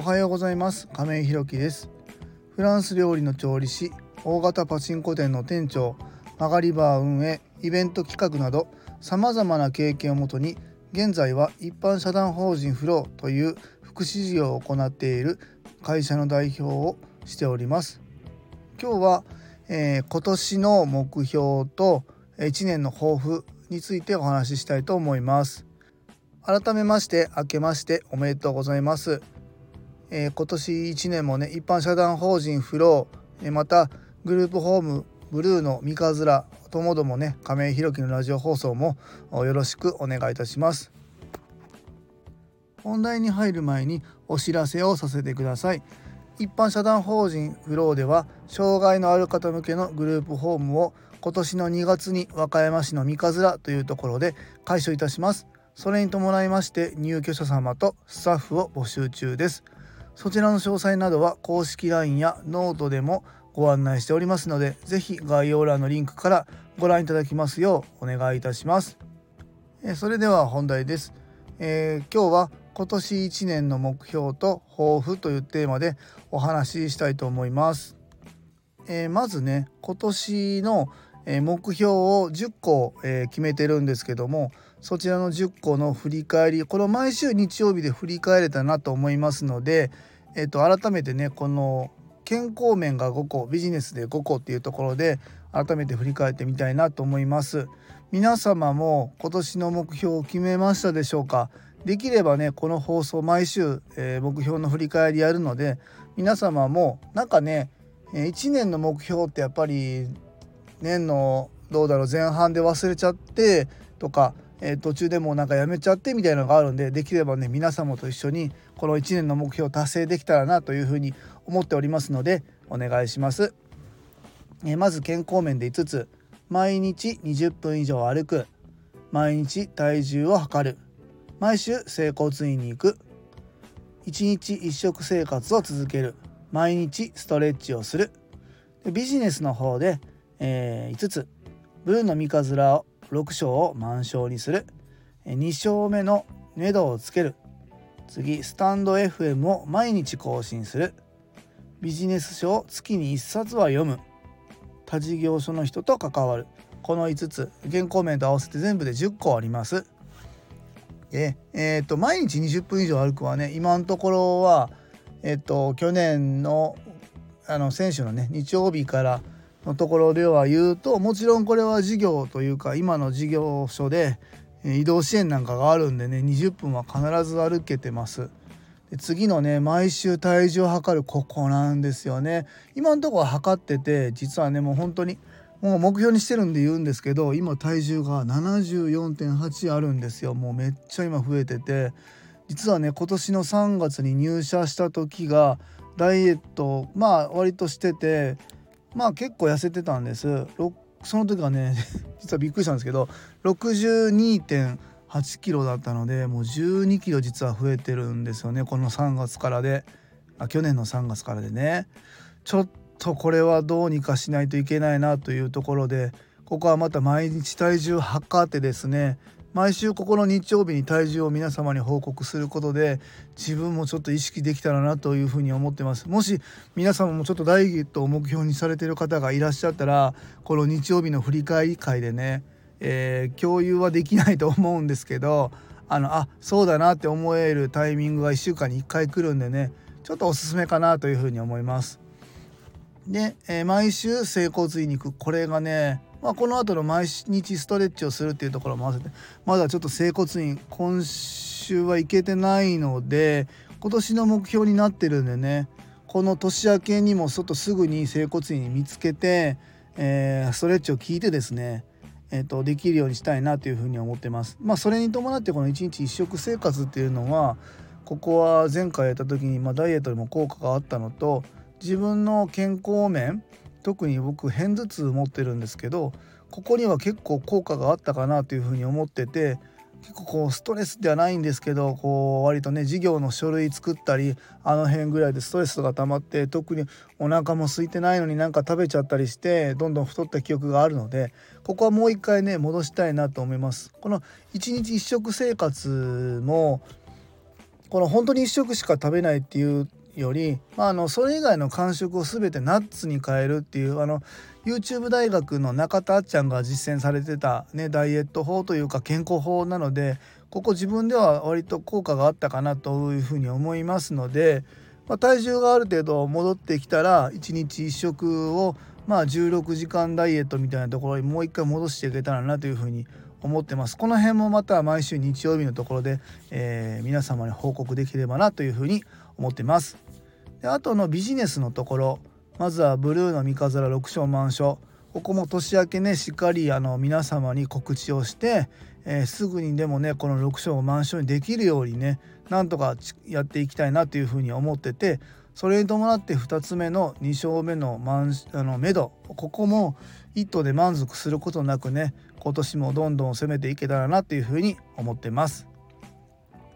おはようございます。亀井ひろきです。フランス料理の調理師大型パチンコ店の店長曲がりバー運営イベント企画などさまざまな経験をもとに現在は一般社団法人フローという福祉事業を行っている会社の代表をしております。今日は、えー、今年の目標と1年の抱負についてお話ししたいと思います。改めまして明けましておめでとうございます、えー、今年1年もね一般社団法人フロー、えー、またグループホームブルーの三日面ともどもね亀井弘樹のラジオ放送もよろしくお願いいたします。本題に入る前にお知らせをさせてください。一般社団法人フローでは障害のある方向けのグループホームを今年の2月に和歌山市の三日面というところで開所いたします。それに伴いまして入居者様とスタッフを募集中です。そちらの詳細などは公式 LINE やノートでもご案内しておりますので是非概要欄のリンクからご覧いただきますようお願いいたします。えそれでは本題です、えー、今日は今年1年の目標と抱負というテーマでお話ししたいと思います、えー、まずね今年の目標を10個、え決めてるんですけどもそちらの10個の振り返りこの毎週日曜日で振り返れたなと思いますので、えー、と改めてねこの健康面が5個ビジネスで5個っていうところで改めて振り返ってみたいなと思います。皆様も今年の目標を決めましたでしょうか？できればねこの放送毎週、えー、目標の振り返りやるので皆様もなんかね1年の目標ってやっぱり年のどうだろう前半で忘れちゃってとかえー、途中でもうなんかやめちゃってみたいなのがあるんでできればね皆様と一緒にこの1年の目標を達成できたらなというふうに思っておりますのでお願いします。えー、まず健康面で5つ。毎日20分以上歩く。毎日体重を測る。毎週整骨院に行く。1日1食生活を続ける。毎日ストレッチをする。ビジネスの方で、えー、5つ。ブルーの三日面を6勝を満勝にする。2勝目の目処をつける。次スタンド FM を毎日更新する。ビジネス書を月に1冊は読む。他事業所の人と関わる。この5つ原稿面と合わせて全部で10個あります。でえーと、毎日20分以上歩くはね今のところはえっ、と去年のあの選手のね日曜日からのところでは言うともちろんこれは事業というか今の事業所で移動支援なんかがあるんでね20分は必ず歩けてます。で次のね毎週体重を測るここなんですよね。今のところは測ってて実はねもう本当にもう目標にしてるんで言うんですけど今体重が74.8あるんですよ。もうめっちゃ今増えてて。実はね今年の3月に入社した時がダイエットまあ割としててまあ結構痩せてたんです。その時はね 実はびっくりしたんですけど62.8キロだったのでもう12キロ実は増えてるんですよね。この3月からで。あ去年の3月からでね。ちょっとこれはどうにかしないといけないなというところでここはまた毎日体重測ってですね毎週ここの日曜日に体重を皆様に報告することで自分もちょっと意識できたらなというふうに思ってますもし皆様もちょっとダイエットを目標にされてる方がいらっしゃったらこの日曜日の振り返り会でね、えー、共有はできないと思うんですけどあのあそうだなって思えるタイミングが1週間に1回来るんでねちょっとおすすめかなというふうに思います。で、えー、毎週整骨院に行くこれがねまあ、この後の毎日ストレッチをするっていうところも合わせてまだちょっと整骨院今週は行けてないので今年の目標になってるんでねこの年明けにも外すぐに整骨院見つけて、えー、ストレッチを聞いてですねえーと、できるようにしたいなというふうに思ってます。まあ、それに伴ってこの1日1食生活っていうのはここは前回やった時に、まあ、ダイエットにも効果があったのと自分の健康面特に僕片頭痛持ってるんですけどここには結構効果があったかなというふうに思ってて結構こうストレスではないんですけどこう割とね事業の書類作ったりあの辺ぐらいでストレスが溜まって特にお腹も空いてないのになんか食べちゃったりしてどんどん太った記憶があるのでここはもう一回ね戻したいなと思います。この1日1食生活もこの本当に1食しか食べないっていうより、まあ、あのそれ以外の間食を全てナッツに変えるっていうあの YouTube 大学の中田あっちゃんが実践されてた、ね、ダイエット法というか健康法なのでここ自分では割と効果があったかなというふうに思いますので、まあ、体重がある程度戻ってきたら1日1食をまあ16時間ダイエットみたいなところにもう一回戻していけたらなというふうに思ってます。この辺もまた毎週日曜日のところで、えー、皆様に報告できればなというふうに思ってますであとのビジネスのところまずはブルーの三日面6章満書ここも年明けねしっかりあの皆様に告知をして、えー、すぐにでもねこの6章満書にできるようにねなんとかやっていきたいなというふうに思っててそれに伴って2つ目の2章目の満あの目処ここも一途で満足することなくね今年もどんどん攻めていけたらなというふうに思ってます。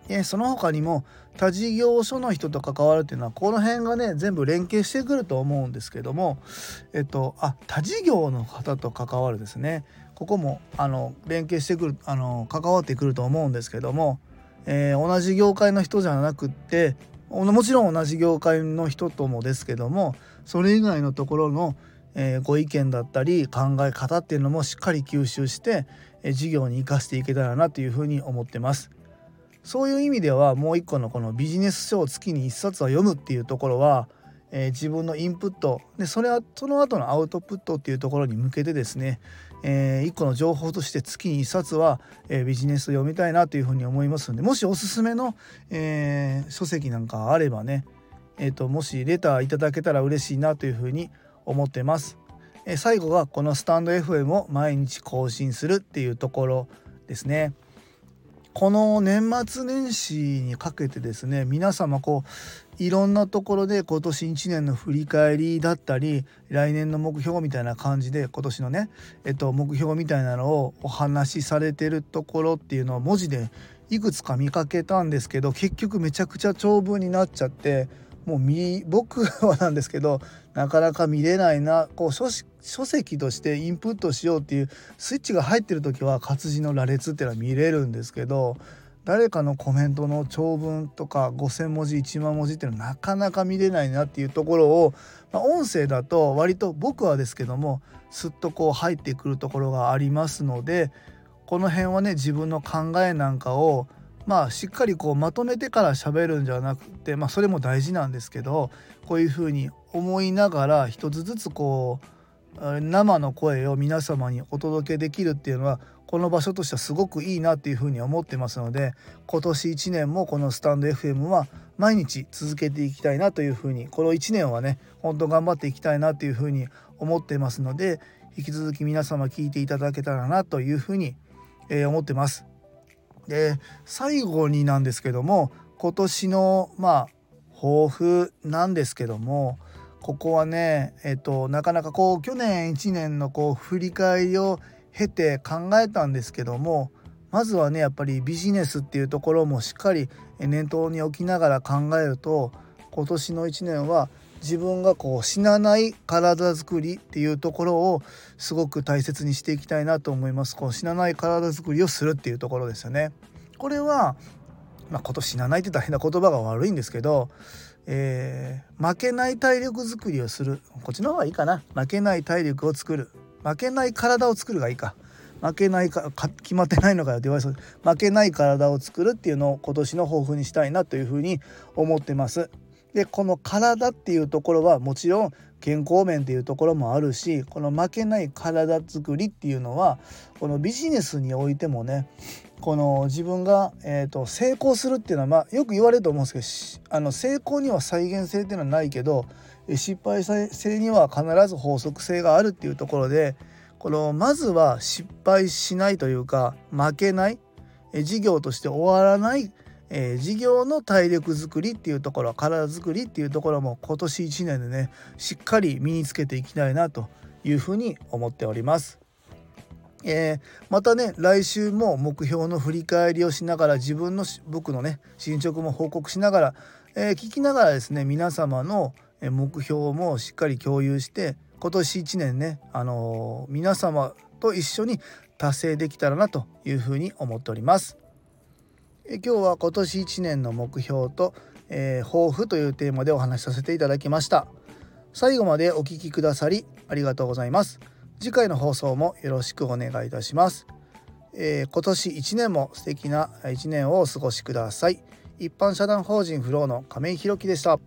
でその他にも他事業所の人と関わるっていうのはこの辺がね全部連携してくると思うんですけどもえっとあ他事業の方と関わるですねここもあの連携してくるあの関わってくると思うんですけども、えー、同じ業界の人じゃなくってもちろん同じ業界の人ともですけどもそれ以外のところの、えー、ご意見だったり考え方っていうのもしっかり吸収して、えー、事業に生かしていけたらなというふうに思ってます。そういう意味ではもう一個のこのビジネス書を月に1冊は読むっていうところは、えー、自分のインプットでそれはその後のアウトプットっていうところに向けてですね、えー、一個の情報として月に1冊は、えー、ビジネスを読みたいなというふうに思いますのでもしおすすめの、えー、書籍なんかあればね、えーと、もしレターいただけたら嬉しいなというふうに思ってます。え最後がこのスタンド FM を毎日更新するっていうところですね。この年末年始にかけてですね皆様こういろんなところで今年1年の振り返りだったり来年の目標みたいな感じで今年のね、えっと、目標みたいなのをお話しされてるところっていうのを文字でいくつか見かけたんですけど結局めちゃくちゃ長文になっちゃってもう見僕はなんですけどなかなか見れないな。こう書書籍としてインプットしようっていうスイッチが入ってる時は活字の羅列っていうのは見れるんですけど誰かのコメントの長文とか5,000文字1万文字っていうのはなかなか見れないなっていうところを、まあ、音声だと割と僕はですけどもすっとこう入ってくるところがありますのでこの辺はね自分の考えなんかをまあしっかりこうまとめてから喋るんじゃなくてまあそれも大事なんですけどこういうふうに思いながら一つずつこう生の声を皆様にお届けできるっていうのはこの場所としてはすごくいいなっていうふうに思ってますので今年1年もこのスタンド FM は毎日続けていきたいなというふうにこの1年はね本当頑張っていきたいなというふうに思ってますので引き続き皆様聞いていただけたらなというふうに、思ってます。で最後になんですけども今年のまあ抱負なんですけどもここはねえっとなかなかこう去年1年のこう振り返りを経て考えたんですけどもまずはねやっぱりビジネスっていうところもしっかり念頭に置きながら考えると今年の1年は自分がこう死なない体づくりっていうところをすごく大切にしていきたいなと思います。こう死なない体づくりをするっていうところですよね。これは、まあ、今年死なないって大変な言葉が悪いんですけど、えー、負けない体力づくりをするこっちの方がいいかな負けない体力を作る負けない体を作るがいいか負けないか決まってないのかよって言われそう負けない体を作るっていうのを今年の抱負にしたいなというふうに思ってます。でこの体っていうところはもちろん健康面っていうところもあるしこの負けない体づくりっていうのはこのビジネスにおいてもねこの自分が、えーと、成功するっていうのは、まあ、よく言われると思うんですけどあの成功には再現性っていうのはないけど失敗性には必ず法則性があるっていうところでこのまずは失敗しないというか負けない事業として終わらないえー、事業の体力づくりっていうところ体づくりっていうところも今年1年でねしっかり身につけていきたいなというふうに思っております。えー、またね来週も目標の振り返りをしながら自分の僕のね進捗も報告しながら、えー、聞きながらですね皆様の目標もしっかり共有して今年1年ね、あのー、皆様と一緒に達成できたらなというふうに思っております。え今日は今年1年の目標と、えー、抱負というテーマでお話しさせていただきました。最後までお聞きくださりありがとうございます。次回の放送もよろしくお願いいたします、えー、今年1年も素敵な1年をお過ごしください。一般社団法人フローの亀井弘樹でした。